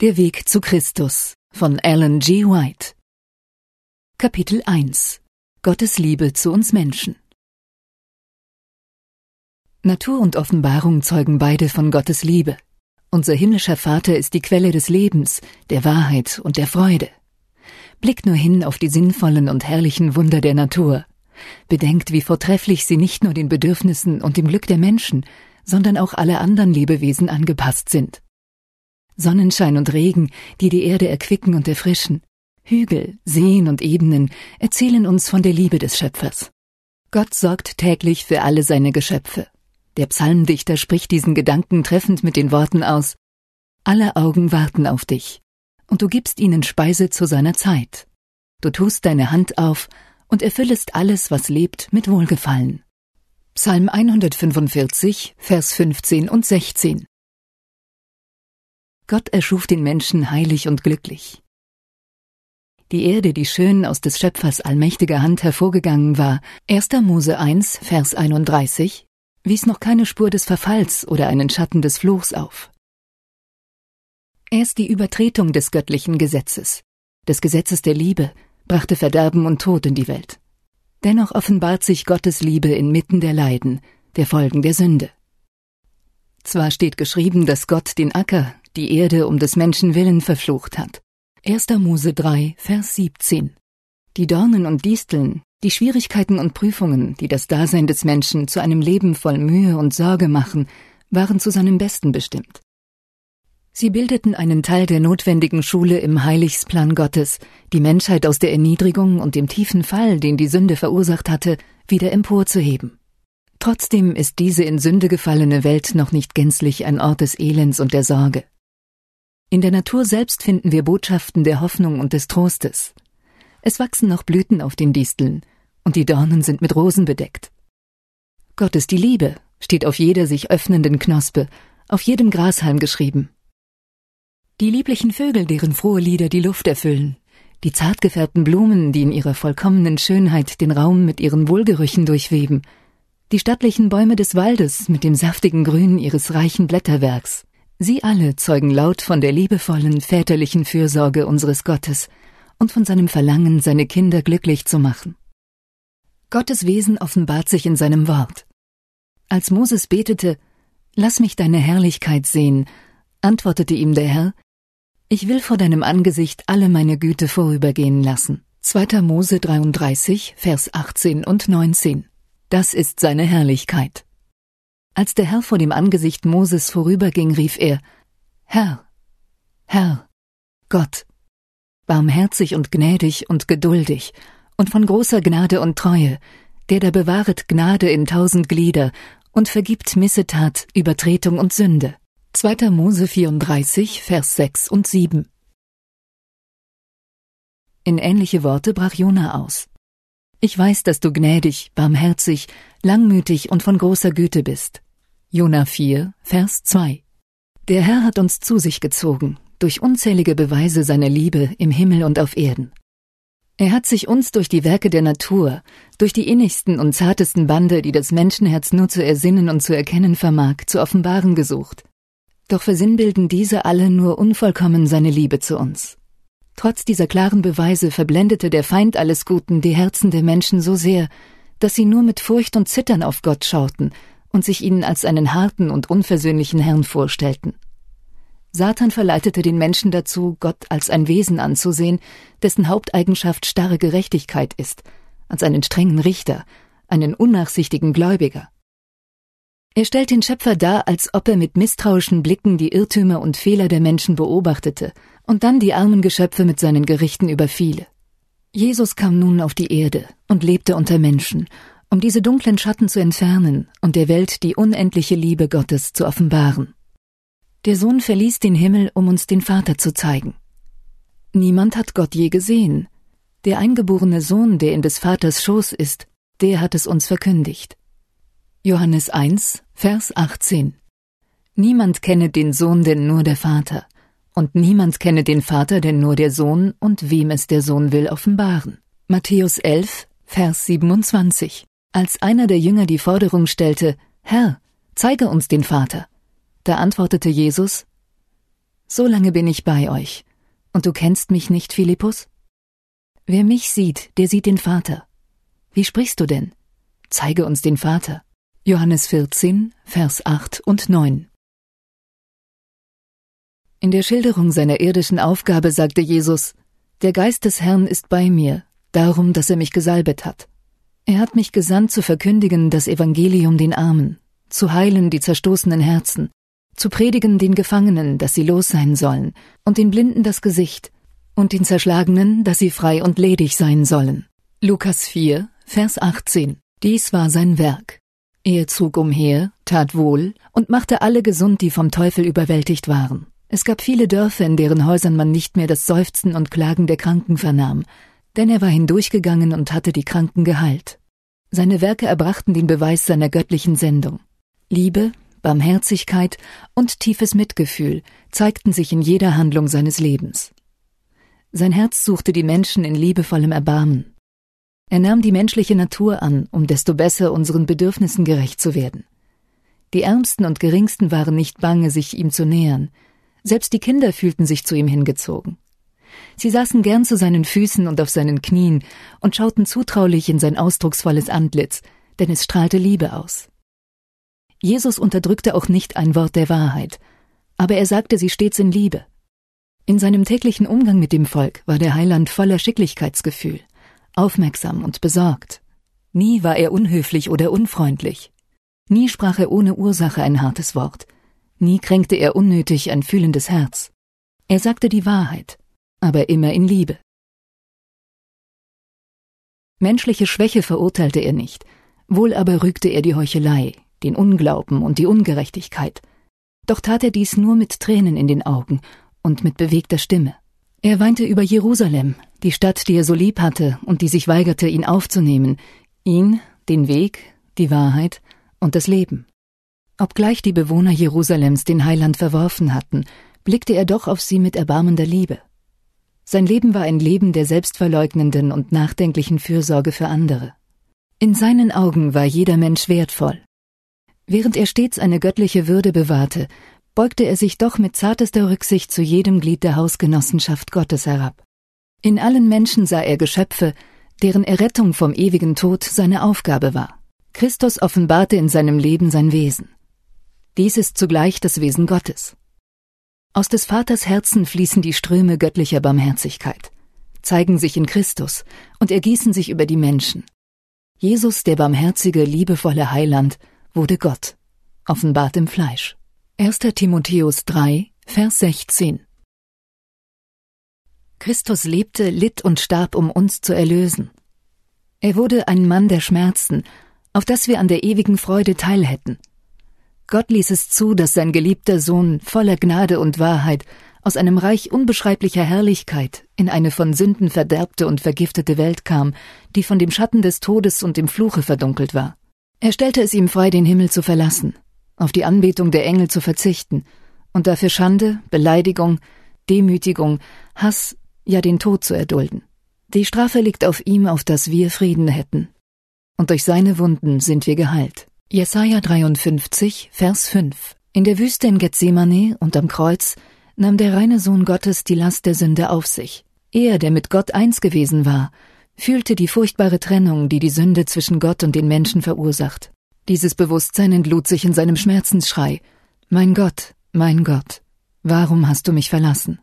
Der Weg zu Christus von Alan G. White Kapitel 1 Gottes Liebe zu uns Menschen Natur und Offenbarung zeugen beide von Gottes Liebe. Unser himmlischer Vater ist die Quelle des Lebens, der Wahrheit und der Freude. Blickt nur hin auf die sinnvollen und herrlichen Wunder der Natur. Bedenkt, wie vortrefflich sie nicht nur den Bedürfnissen und dem Glück der Menschen, sondern auch alle anderen Lebewesen angepasst sind. Sonnenschein und Regen, die die Erde erquicken und erfrischen, Hügel, Seen und Ebenen erzählen uns von der Liebe des Schöpfers. Gott sorgt täglich für alle seine Geschöpfe. Der Psalmdichter spricht diesen Gedanken treffend mit den Worten aus Alle Augen warten auf dich, und du gibst ihnen Speise zu seiner Zeit. Du tust deine Hand auf und erfüllest alles, was lebt, mit Wohlgefallen. Psalm 145, Vers 15 und 16 Gott erschuf den Menschen heilig und glücklich. Die Erde, die schön aus des Schöpfers allmächtiger Hand hervorgegangen war, 1. Mose 1, Vers 31, wies noch keine Spur des Verfalls oder einen Schatten des Fluchs auf. Erst die Übertretung des göttlichen Gesetzes, des Gesetzes der Liebe, brachte Verderben und Tod in die Welt. Dennoch offenbart sich Gottes Liebe inmitten der Leiden, der Folgen der Sünde. Zwar steht geschrieben, dass Gott den Acker, die Erde um des Menschen willen verflucht hat. 1. Mose 3, Vers 17. Die Dornen und Disteln, die Schwierigkeiten und Prüfungen, die das Dasein des Menschen zu einem Leben voll Mühe und Sorge machen, waren zu seinem Besten bestimmt. Sie bildeten einen Teil der notwendigen Schule im Heiligsplan Gottes, die Menschheit aus der Erniedrigung und dem tiefen Fall, den die Sünde verursacht hatte, wieder emporzuheben. Trotzdem ist diese in Sünde gefallene Welt noch nicht gänzlich ein Ort des Elends und der Sorge. In der Natur selbst finden wir Botschaften der Hoffnung und des Trostes. Es wachsen noch Blüten auf den Disteln, und die Dornen sind mit Rosen bedeckt. Gott ist die Liebe, steht auf jeder sich öffnenden Knospe, auf jedem Grashalm geschrieben. Die lieblichen Vögel, deren frohe Lieder die Luft erfüllen, die zart gefärbten Blumen, die in ihrer vollkommenen Schönheit den Raum mit ihren Wohlgerüchen durchweben, die stattlichen Bäume des Waldes mit dem saftigen Grün ihres reichen Blätterwerks, Sie alle zeugen laut von der liebevollen väterlichen Fürsorge unseres Gottes und von seinem Verlangen, seine Kinder glücklich zu machen. Gottes Wesen offenbart sich in seinem Wort. Als Moses betete, Lass mich deine Herrlichkeit sehen, antwortete ihm der Herr, Ich will vor deinem Angesicht alle meine Güte vorübergehen lassen. 2. Mose 33, Vers 18 und 19. Das ist seine Herrlichkeit. Als der Herr vor dem Angesicht Moses vorüberging, rief er Herr, Herr, Gott, barmherzig und gnädig und geduldig und von großer Gnade und Treue, der da bewahret Gnade in tausend Glieder und vergibt Missetat, Übertretung und Sünde. 2. Mose 34, Vers 6 und 7. In ähnliche Worte brach Jona aus. Ich weiß, dass du gnädig, barmherzig, langmütig und von großer Güte bist. Jona 4, Vers 2. Der Herr hat uns zu sich gezogen, durch unzählige Beweise seiner Liebe im Himmel und auf Erden. Er hat sich uns durch die Werke der Natur, durch die innigsten und zartesten Bande, die das Menschenherz nur zu ersinnen und zu erkennen vermag, zu offenbaren gesucht. Doch versinnbilden diese alle nur unvollkommen seine Liebe zu uns. Trotz dieser klaren Beweise verblendete der Feind alles Guten die Herzen der Menschen so sehr, dass sie nur mit Furcht und Zittern auf Gott schauten und sich ihnen als einen harten und unversöhnlichen Herrn vorstellten. Satan verleitete den Menschen dazu, Gott als ein Wesen anzusehen, dessen Haupteigenschaft starre Gerechtigkeit ist, als einen strengen Richter, einen unnachsichtigen Gläubiger. Er stellt den Schöpfer dar, als ob er mit misstrauischen Blicken die Irrtümer und Fehler der Menschen beobachtete und dann die armen Geschöpfe mit seinen Gerichten überfiele. Jesus kam nun auf die Erde und lebte unter Menschen, um diese dunklen Schatten zu entfernen und der Welt die unendliche Liebe Gottes zu offenbaren. Der Sohn verließ den Himmel, um uns den Vater zu zeigen. Niemand hat Gott je gesehen. Der eingeborene Sohn, der in des Vaters Schoß ist, der hat es uns verkündigt. Johannes 1, Vers 18 Niemand kenne den Sohn denn nur der Vater, und niemand kenne den Vater denn nur der Sohn und wem es der Sohn will offenbaren. Matthäus 11, Vers 27 Als einer der Jünger die Forderung stellte, Herr, zeige uns den Vater, da antwortete Jesus, So lange bin ich bei euch. Und du kennst mich nicht, Philippus? Wer mich sieht, der sieht den Vater. Wie sprichst du denn? Zeige uns den Vater. Johannes 14, Vers 8 und 9. In der Schilderung seiner irdischen Aufgabe sagte Jesus, Der Geist des Herrn ist bei mir, darum, dass er mich gesalbet hat. Er hat mich gesandt zu verkündigen das Evangelium den Armen, zu heilen die zerstoßenen Herzen, zu predigen den Gefangenen, dass sie los sein sollen, und den Blinden das Gesicht, und den Zerschlagenen, dass sie frei und ledig sein sollen. Lukas 4, Vers 18. Dies war sein Werk. Er zog umher, tat wohl und machte alle gesund, die vom Teufel überwältigt waren. Es gab viele Dörfer, in deren Häusern man nicht mehr das Seufzen und Klagen der Kranken vernahm, denn er war hindurchgegangen und hatte die Kranken geheilt. Seine Werke erbrachten den Beweis seiner göttlichen Sendung. Liebe, Barmherzigkeit und tiefes Mitgefühl zeigten sich in jeder Handlung seines Lebens. Sein Herz suchte die Menschen in liebevollem Erbarmen. Er nahm die menschliche Natur an, um desto besser unseren Bedürfnissen gerecht zu werden. Die Ärmsten und Geringsten waren nicht bange, sich ihm zu nähern, selbst die Kinder fühlten sich zu ihm hingezogen. Sie saßen gern zu seinen Füßen und auf seinen Knien und schauten zutraulich in sein ausdrucksvolles Antlitz, denn es strahlte Liebe aus. Jesus unterdrückte auch nicht ein Wort der Wahrheit, aber er sagte sie stets in Liebe. In seinem täglichen Umgang mit dem Volk war der Heiland voller Schicklichkeitsgefühl, aufmerksam und besorgt. Nie war er unhöflich oder unfreundlich. Nie sprach er ohne Ursache ein hartes Wort. Nie kränkte er unnötig ein fühlendes Herz. Er sagte die Wahrheit, aber immer in Liebe. Menschliche Schwäche verurteilte er nicht, wohl aber rügte er die Heuchelei, den Unglauben und die Ungerechtigkeit. Doch tat er dies nur mit Tränen in den Augen und mit bewegter Stimme. Er weinte über Jerusalem, die Stadt, die er so lieb hatte und die sich weigerte, ihn aufzunehmen, ihn, den Weg, die Wahrheit und das Leben. Obgleich die Bewohner Jerusalems den Heiland verworfen hatten, blickte er doch auf sie mit erbarmender Liebe. Sein Leben war ein Leben der selbstverleugnenden und nachdenklichen Fürsorge für andere. In seinen Augen war jeder Mensch wertvoll, Während er stets eine göttliche Würde bewahrte, beugte er sich doch mit zartester Rücksicht zu jedem Glied der Hausgenossenschaft Gottes herab. In allen Menschen sah er Geschöpfe, deren Errettung vom ewigen Tod seine Aufgabe war. Christus offenbarte in seinem Leben sein Wesen. Dies ist zugleich das Wesen Gottes. Aus des Vaters Herzen fließen die Ströme göttlicher Barmherzigkeit, zeigen sich in Christus und ergießen sich über die Menschen. Jesus, der barmherzige, liebevolle Heiland, wurde Gott, offenbart im Fleisch. 1. Timotheus 3, Vers 16. Christus lebte, litt und starb, um uns zu erlösen. Er wurde ein Mann der Schmerzen, auf das wir an der ewigen Freude teilhätten. Gott ließ es zu, dass sein geliebter Sohn voller Gnade und Wahrheit aus einem Reich unbeschreiblicher Herrlichkeit in eine von Sünden verderbte und vergiftete Welt kam, die von dem Schatten des Todes und dem Fluche verdunkelt war. Er stellte es ihm frei, den Himmel zu verlassen, auf die Anbetung der Engel zu verzichten und dafür Schande, Beleidigung, Demütigung, Hass, ja den Tod zu erdulden. Die Strafe liegt auf ihm, auf dass wir Frieden hätten. Und durch seine Wunden sind wir geheilt. Jesaja 53, Vers 5. In der Wüste in Gethsemane und am Kreuz nahm der reine Sohn Gottes die Last der Sünde auf sich. Er, der mit Gott eins gewesen war, fühlte die furchtbare Trennung, die die Sünde zwischen Gott und den Menschen verursacht. Dieses Bewusstsein entlud sich in seinem Schmerzensschrei. Mein Gott, mein Gott, warum hast du mich verlassen?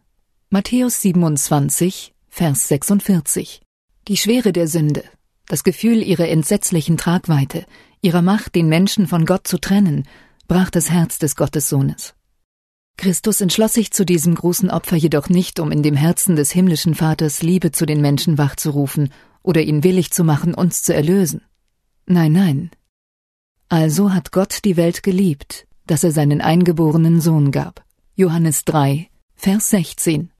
Matthäus 27, Vers 46. Die Schwere der Sünde, das Gefühl ihrer entsetzlichen Tragweite, ihrer Macht, den Menschen von Gott zu trennen, brach das Herz des Gottessohnes. Christus entschloss sich zu diesem großen Opfer jedoch nicht, um in dem Herzen des himmlischen Vaters Liebe zu den Menschen wachzurufen oder ihn willig zu machen, uns zu erlösen. Nein, nein. Also hat Gott die Welt geliebt, dass er seinen eingeborenen Sohn gab. Johannes 3, Vers 16.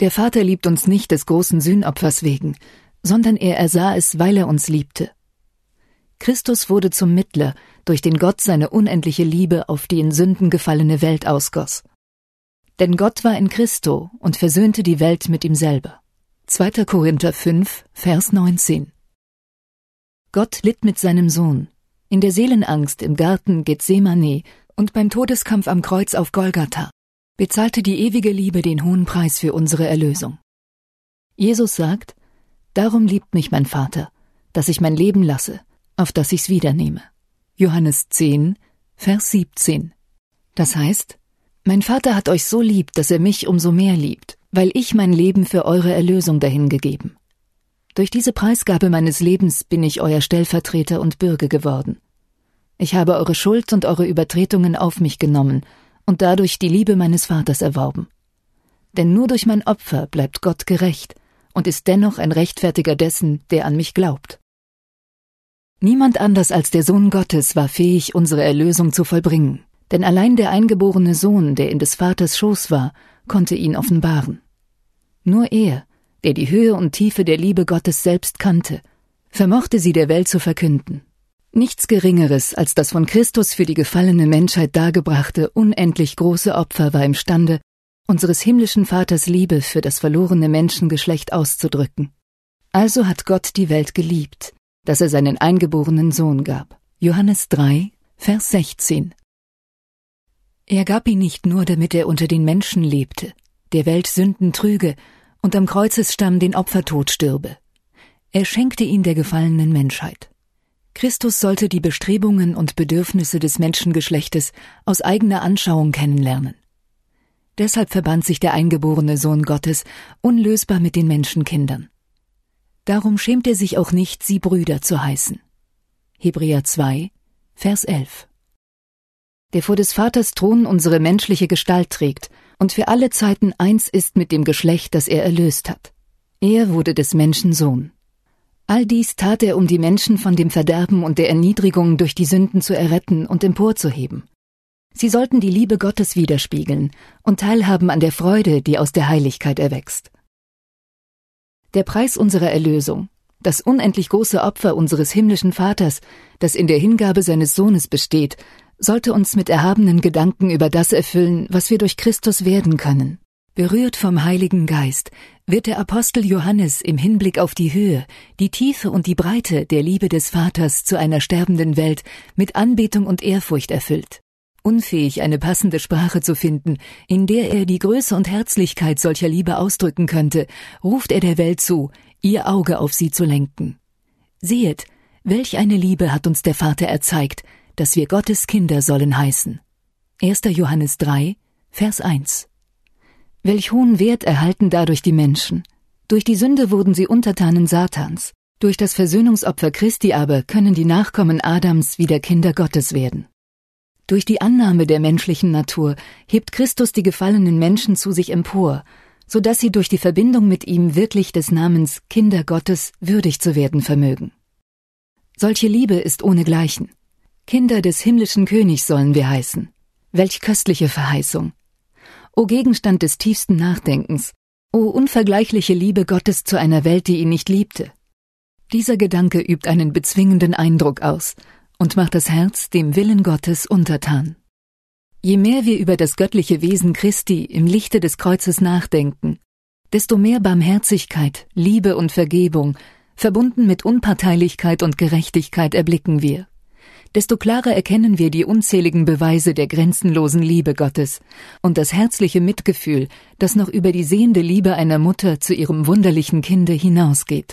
Der Vater liebt uns nicht des großen Sühnopfers wegen, sondern er ersah es, weil er uns liebte. Christus wurde zum Mittler, durch den Gott seine unendliche Liebe auf die in Sünden gefallene Welt ausgoss. Denn Gott war in Christo und versöhnte die Welt mit ihm selber. 2. Korinther 5, Vers 19. Gott litt mit seinem Sohn, in der Seelenangst im Garten Gethsemane und beim Todeskampf am Kreuz auf Golgatha. bezahlte die ewige Liebe den hohen Preis für unsere Erlösung. Jesus sagt, Darum liebt mich mein Vater, dass ich mein Leben lasse, auf das ich's wiedernehme. Johannes 10, Vers 17. Das heißt, mein Vater hat euch so lieb, dass er mich umso mehr liebt, weil ich mein Leben für eure Erlösung dahingegeben. Durch diese Preisgabe meines Lebens bin ich euer Stellvertreter und Bürger geworden. Ich habe eure Schuld und eure Übertretungen auf mich genommen und dadurch die Liebe meines Vaters erworben. Denn nur durch mein Opfer bleibt Gott gerecht und ist dennoch ein Rechtfertiger dessen, der an mich glaubt. Niemand anders als der Sohn Gottes war fähig, unsere Erlösung zu vollbringen, denn allein der eingeborene Sohn, der in des Vaters Schoß war, konnte ihn offenbaren. Nur er, der die Höhe und Tiefe der Liebe Gottes selbst kannte, vermochte sie der Welt zu verkünden. Nichts Geringeres als das von Christus für die gefallene Menschheit dargebrachte unendlich große Opfer war imstande, unseres himmlischen Vaters Liebe für das verlorene Menschengeschlecht auszudrücken. Also hat Gott die Welt geliebt, dass er seinen eingeborenen Sohn gab. Johannes 3, Vers 16. Er gab ihn nicht nur, damit er unter den Menschen lebte, der Welt Sünden trüge und am Kreuzesstamm den Opfertod stürbe. Er schenkte ihn der gefallenen Menschheit. Christus sollte die Bestrebungen und Bedürfnisse des Menschengeschlechtes aus eigener Anschauung kennenlernen. Deshalb verband sich der eingeborene Sohn Gottes unlösbar mit den Menschenkindern. Darum schämt er sich auch nicht, sie Brüder zu heißen. Hebräer 2, Vers 11. Der vor des Vaters Thron unsere menschliche Gestalt trägt und für alle Zeiten eins ist mit dem Geschlecht, das er erlöst hat. Er wurde des Menschen Sohn. All dies tat er, um die Menschen von dem Verderben und der Erniedrigung durch die Sünden zu erretten und emporzuheben. Sie sollten die Liebe Gottes widerspiegeln und teilhaben an der Freude, die aus der Heiligkeit erwächst. Der Preis unserer Erlösung, das unendlich große Opfer unseres himmlischen Vaters, das in der Hingabe seines Sohnes besteht, sollte uns mit erhabenen Gedanken über das erfüllen, was wir durch Christus werden können. Berührt vom Heiligen Geist wird der Apostel Johannes im Hinblick auf die Höhe, die Tiefe und die Breite der Liebe des Vaters zu einer sterbenden Welt mit Anbetung und Ehrfurcht erfüllt. Unfähig, eine passende Sprache zu finden, in der er die Größe und Herzlichkeit solcher Liebe ausdrücken könnte, ruft er der Welt zu, ihr Auge auf sie zu lenken. Sehet, welch eine Liebe hat uns der Vater erzeigt, dass wir Gottes Kinder sollen heißen. 1. Johannes 3, Vers 1 Welch hohen Wert erhalten dadurch die Menschen? Durch die Sünde wurden sie Untertanen Satans. Durch das Versöhnungsopfer Christi aber können die Nachkommen Adams wieder Kinder Gottes werden. Durch die Annahme der menschlichen Natur hebt Christus die gefallenen Menschen zu sich empor, so dass sie durch die Verbindung mit ihm wirklich des Namens Kinder Gottes würdig zu werden vermögen. Solche Liebe ist ohnegleichen. Kinder des himmlischen Königs sollen wir heißen. Welch köstliche Verheißung. O Gegenstand des tiefsten Nachdenkens, o unvergleichliche Liebe Gottes zu einer Welt, die ihn nicht liebte. Dieser Gedanke übt einen bezwingenden Eindruck aus und macht das Herz dem Willen Gottes untertan. Je mehr wir über das göttliche Wesen Christi im Lichte des Kreuzes nachdenken, desto mehr Barmherzigkeit, Liebe und Vergebung, verbunden mit Unparteilichkeit und Gerechtigkeit erblicken wir desto klarer erkennen wir die unzähligen Beweise der grenzenlosen Liebe Gottes und das herzliche Mitgefühl, das noch über die sehende Liebe einer Mutter zu ihrem wunderlichen Kinde hinausgeht.